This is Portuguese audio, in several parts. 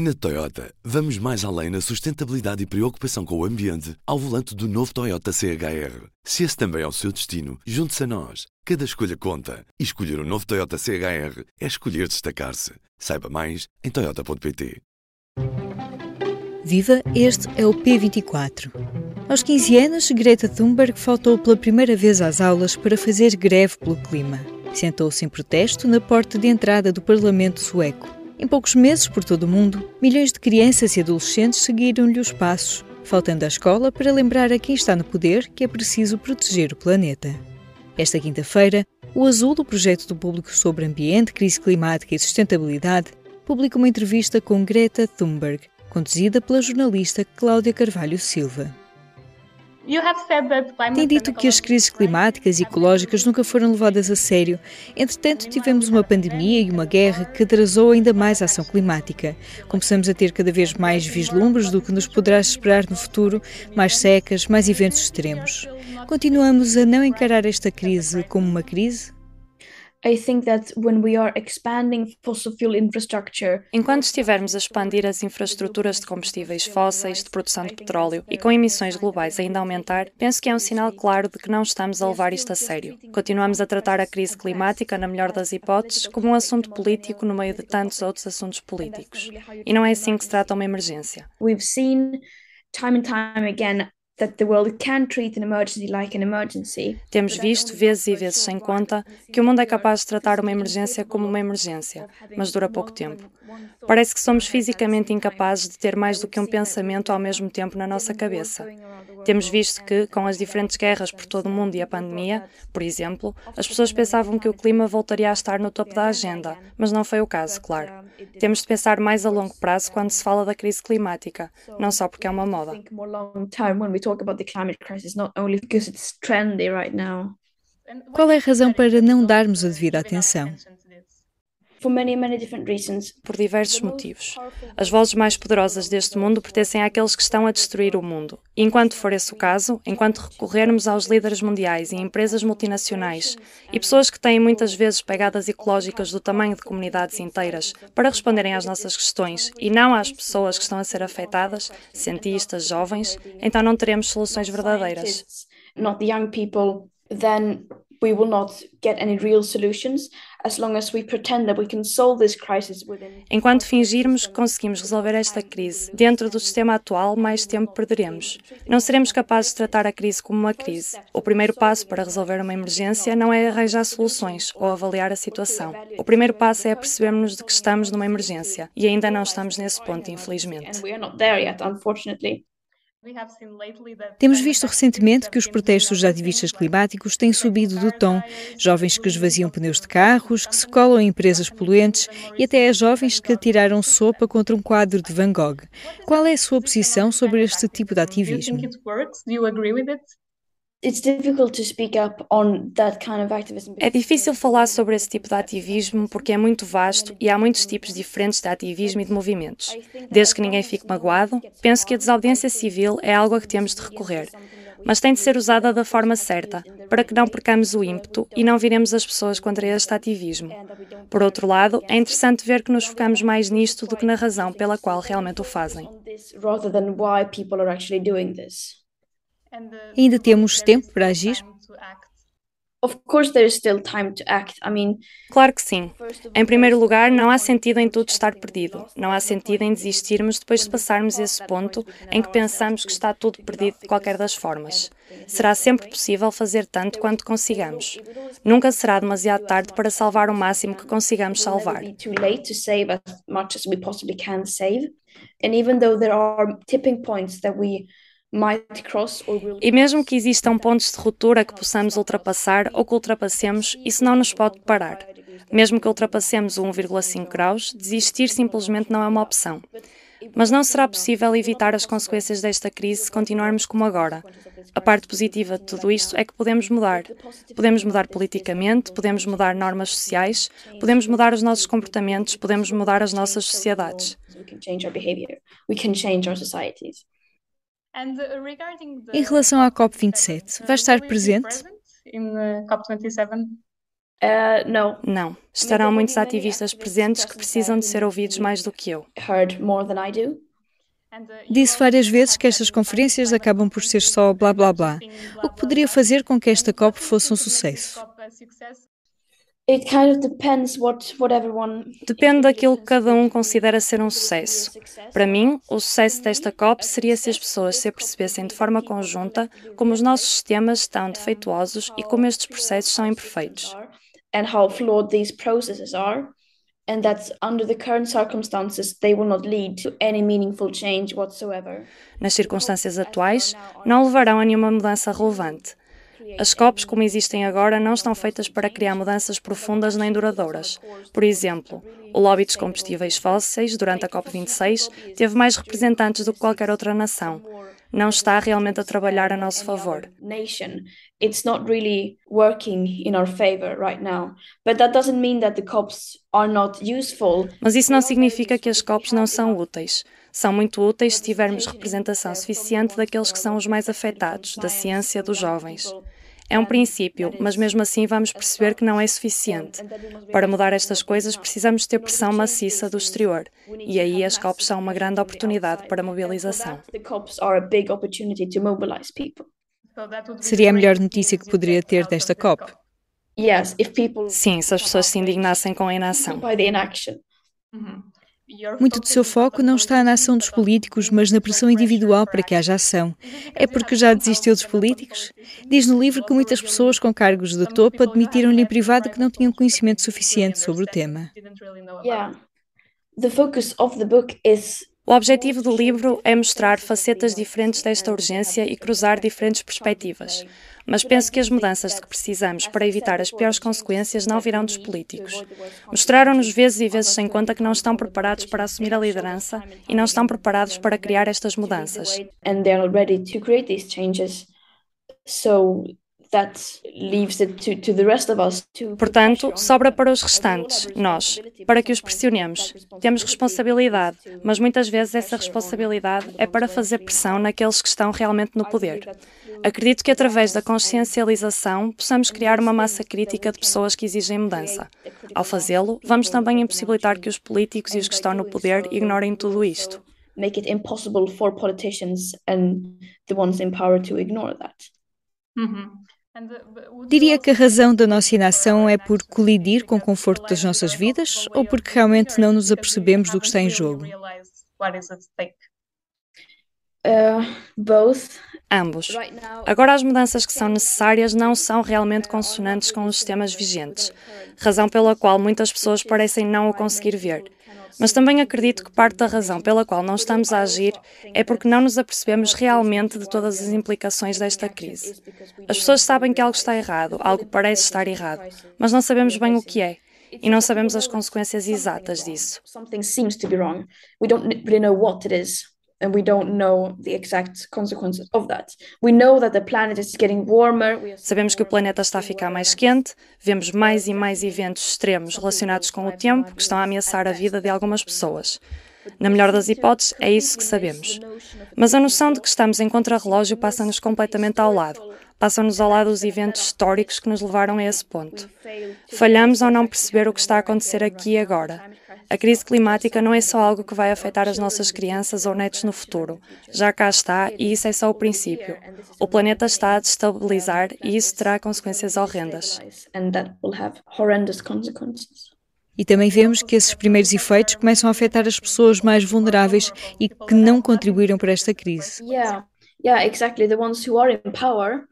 Na Toyota, vamos mais além na sustentabilidade e preocupação com o ambiente ao volante do novo Toyota CHR. Se esse também é o seu destino, junte-se a nós. Cada escolha conta. E escolher o um novo Toyota CHR é escolher destacar-se. Saiba mais em Toyota.pt. Viva, este é o P24. Aos 15 anos, Greta Thunberg faltou pela primeira vez às aulas para fazer greve pelo clima. Sentou-se em protesto na porta de entrada do Parlamento sueco. Em poucos meses, por todo o mundo, milhões de crianças e adolescentes seguiram-lhe os passos, faltando à escola para lembrar a quem está no poder que é preciso proteger o planeta. Esta quinta-feira, o Azul, do projeto do público sobre ambiente, crise climática e sustentabilidade, publica uma entrevista com Greta Thunberg, conduzida pela jornalista Cláudia Carvalho Silva. Tem dito que as crises climáticas e ecológicas nunca foram levadas a sério. Entretanto, tivemos uma pandemia e uma guerra que atrasou ainda mais a ação climática. Começamos a ter cada vez mais vislumbres do que nos poderá esperar no futuro, mais secas, mais eventos extremos. Continuamos a não encarar esta crise como uma crise? Enquanto estivermos a expandir as infraestruturas de combustíveis fósseis, de produção de petróleo e com emissões globais ainda a aumentar, penso que é um sinal claro de que não estamos a levar isto a sério. Continuamos a tratar a crise climática, na melhor das hipóteses, como um assunto político no meio de tantos outros assuntos políticos. E não é assim que se trata uma emergência. We've seen time and time again temos visto vezes e vezes sem conta que o mundo é capaz de tratar uma emergência como uma emergência, mas dura pouco tempo. Parece que somos fisicamente incapazes de ter mais do que um pensamento ao mesmo tempo na nossa cabeça. Temos visto que, com as diferentes guerras por todo o mundo e a pandemia, por exemplo, as pessoas pensavam que o clima voltaria a estar no topo da agenda, mas não foi o caso, claro. Temos de pensar mais a longo prazo quando se fala da crise climática, não só porque é uma moda. Qual é a razão para não darmos a devida atenção? Por diversos motivos. As vozes mais poderosas deste mundo pertencem àqueles que estão a destruir o mundo. E enquanto for esse o caso, enquanto recorrermos aos líderes mundiais e empresas multinacionais e pessoas que têm muitas vezes pegadas ecológicas do tamanho de comunidades inteiras para responderem às nossas questões e não às pessoas que estão a ser afetadas, cientistas, jovens, então não teremos soluções verdadeiras. Not the young people, then we will not get any real solutions Enquanto fingirmos que conseguimos resolver esta crise dentro do sistema atual, mais tempo perderemos. Não seremos capazes de tratar a crise como uma crise. O primeiro passo para resolver uma emergência não é arranjar soluções ou avaliar a situação. O primeiro passo é percebermos de que estamos numa emergência e ainda não estamos nesse ponto, infelizmente. Temos visto recentemente que os protestos de ativistas climáticos têm subido do tom. Jovens que esvaziam pneus de carros, que se colam em empresas poluentes e até jovens que atiraram sopa contra um quadro de Van Gogh. Qual é a sua posição sobre este tipo de ativismo? É difícil falar sobre esse tipo de ativismo porque é muito vasto e há muitos tipos diferentes de ativismo e de movimentos. Desde que ninguém fique magoado, penso que a desobediência civil é algo a que temos de recorrer, mas tem de ser usada da forma certa, para que não percamos o ímpeto e não viremos as pessoas contra este ativismo. Por outro lado, é interessante ver que nos focamos mais nisto do que na razão pela qual realmente o fazem. Ainda temos tempo para agir? Claro que sim. Em primeiro lugar, não há sentido em tudo estar perdido. Não há sentido em desistirmos depois de passarmos esse ponto em que pensamos que está tudo perdido de qualquer das formas. Será sempre possível fazer tanto quanto consigamos. Nunca será demasiado tarde para salvar o máximo que consigamos salvar. And we e mesmo que existam pontos de ruptura que possamos ultrapassar ou que ultrapassemos, isso não nos pode parar. Mesmo que ultrapassemos o 1,5 graus, desistir simplesmente não é uma opção. Mas não será possível evitar as consequências desta crise se continuarmos como agora. A parte positiva de tudo isto é que podemos mudar. Podemos mudar politicamente, podemos mudar normas sociais, podemos mudar os nossos comportamentos, podemos mudar as nossas sociedades. Em relação à COP27, vai estar presente? Uh, no. Não. Estarão muitos ativistas presentes que precisam de ser ouvidos mais do que eu. Heard more than I do. Disse várias vezes que estas conferências acabam por ser só blá blá blá, o que poderia fazer com que esta COP fosse um sucesso. Depende daquilo que cada um considera ser um sucesso. Para mim, o sucesso desta COP seria se as pessoas se apercebessem de forma conjunta como os nossos sistemas estão defeituosos e como estes processos são imperfeitos. And how flawed these processes are. And that under the current circumstances they will not lead to any meaningful change whatsoever. Nas circunstâncias atuais, não levarão a nenhuma mudança relevante. As COPs, como existem agora, não estão feitas para criar mudanças profundas nem duradouras. Por exemplo, o lobby dos combustíveis fósseis, durante a COP26, teve mais representantes do que qualquer outra nação. Não está realmente a trabalhar a nosso favor. It's not really working in our favor right now. But that doesn't mean that the COPs are not useful. Mas isso não significa que as COPs não são úteis. São muito úteis se tivermos representação suficiente daqueles que são os mais afetados, da ciência, dos jovens. É um princípio, mas mesmo assim vamos perceber que não é suficiente. Para mudar estas coisas, precisamos ter pressão maciça do exterior. E aí as COPs são uma grande oportunidade para mobilização. Seria a melhor notícia que poderia ter desta COP? Sim, se as pessoas se indignassem com a inação. Muito do seu foco não está na ação dos políticos, mas na pressão individual para que haja ação. É porque já desistiu dos políticos? Diz no livro que muitas pessoas com cargos de topo admitiram-lhe em privado que não tinham conhecimento suficiente sobre o tema. O objetivo do livro é mostrar facetas diferentes desta urgência e cruzar diferentes perspectivas mas penso que as mudanças de que precisamos para evitar as piores consequências não virão dos políticos. Mostraram-nos vezes e vezes sem conta que não estão preparados para assumir a liderança e não estão preparados para criar estas mudanças. Portanto, sobra para os restantes, nós, para que os pressionemos. Temos responsabilidade, mas muitas vezes essa responsabilidade é para fazer pressão naqueles que estão realmente no poder. Acredito que através da consciencialização possamos criar uma massa crítica de pessoas que exigem mudança. Ao fazê-lo, vamos também impossibilitar que os políticos e os que estão no poder ignorem tudo isto. Make it impossible for politicians and the ones in power to ignore that. Uhum. Diria que a razão da nossa inação é por colidir com o conforto das nossas vidas ou porque realmente não nos apercebemos do que está em jogo? Uh, both. Ambos. Agora, as mudanças que são necessárias não são realmente consonantes com os sistemas vigentes, razão pela qual muitas pessoas parecem não o conseguir ver. Mas também acredito que parte da razão pela qual não estamos a agir é porque não nos apercebemos realmente de todas as implicações desta crise. As pessoas sabem que algo está errado, algo parece estar errado, mas não sabemos bem o que é. E não sabemos as consequências exatas disso. Something seems to be wrong. We don't really know what it is and we don't know the exact consequences of that. We know that the planet is getting warmer. Sabemos que o planeta está a ficar mais quente, vemos mais e mais eventos extremos relacionados com o tempo que estão a ameaçar a vida de algumas pessoas. Na melhor das hipóteses, é isso que sabemos. Mas a noção de que estamos em contrarrelógio passa-nos completamente ao lado. Passam-nos ao lado os eventos históricos que nos levaram a esse ponto. Falhamos ao não perceber o que está a acontecer aqui e agora. A crise climática não é só algo que vai afetar as nossas crianças ou netos no futuro. Já cá está e isso é só o princípio. O planeta está a destabilizar e isso terá consequências horrendas. E também vemos que esses primeiros efeitos começam a afetar as pessoas mais vulneráveis e que não contribuíram para esta crise. Yeah, yeah, exactly. The ones who are in power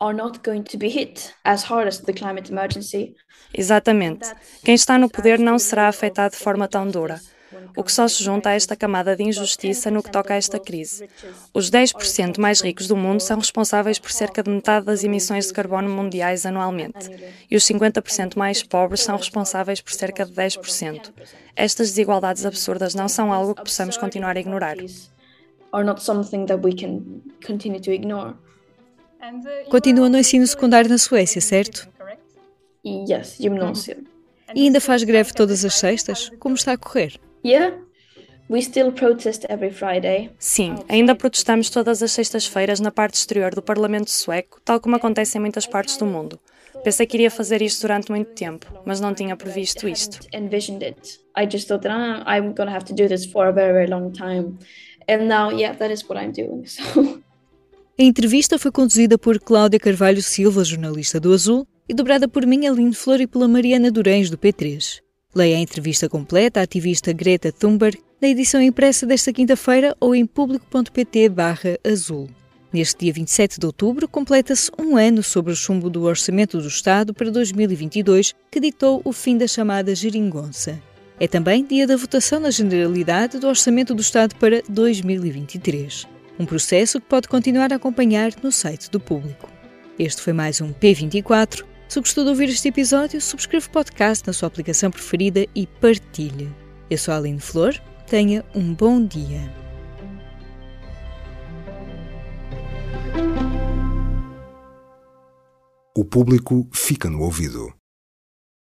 are not going to be hit as hard as the climate emergency. Exatamente. Quem está no poder não será afetado de forma tão dura. O que só se junta a esta camada de injustiça no que toca a esta crise. Os 10% mais ricos do mundo são responsáveis por cerca de metade das emissões de carbono mundiais anualmente, e os 50% mais pobres são responsáveis por cerca de 10%. Estas desigualdades absurdas não são algo que possamos continuar a ignorar. Are not something that we can continue to ignore. Continua no ensino secundário na Suécia, certo? Yes, gymnasium. E ainda faz greve todas as sextas? Como está a correr? Yeah. We still protest every Friday. Sim, ainda protestamos todas as sextas-feiras na parte exterior do Parlamento sueco, tal como acontece em muitas partes do mundo. Pensei que iria fazer isto durante muito tempo, mas não tinha previsto isto. I just thought that ah, I'm going to have to do this for a very, very long time. And now, yeah, that is what I'm doing. So. A entrevista foi conduzida por Cláudia Carvalho Silva, jornalista do Azul, e dobrada por mim, Aline Flor, e pela Mariana Durães, do P3. Leia a entrevista completa à ativista Greta Thunberg na edição impressa desta quinta-feira ou em público.pt azul. Neste dia 27 de outubro, completa-se um ano sobre o chumbo do Orçamento do Estado para 2022, que ditou o fim da chamada geringonça. É também dia da votação na generalidade do Orçamento do Estado para 2023. Um processo que pode continuar a acompanhar no site do público. Este foi mais um P24. Se gostou de ouvir este episódio, subscreva o podcast na sua aplicação preferida e partilhe. Eu sou a Aline Flor. Tenha um bom dia. O público fica no ouvido.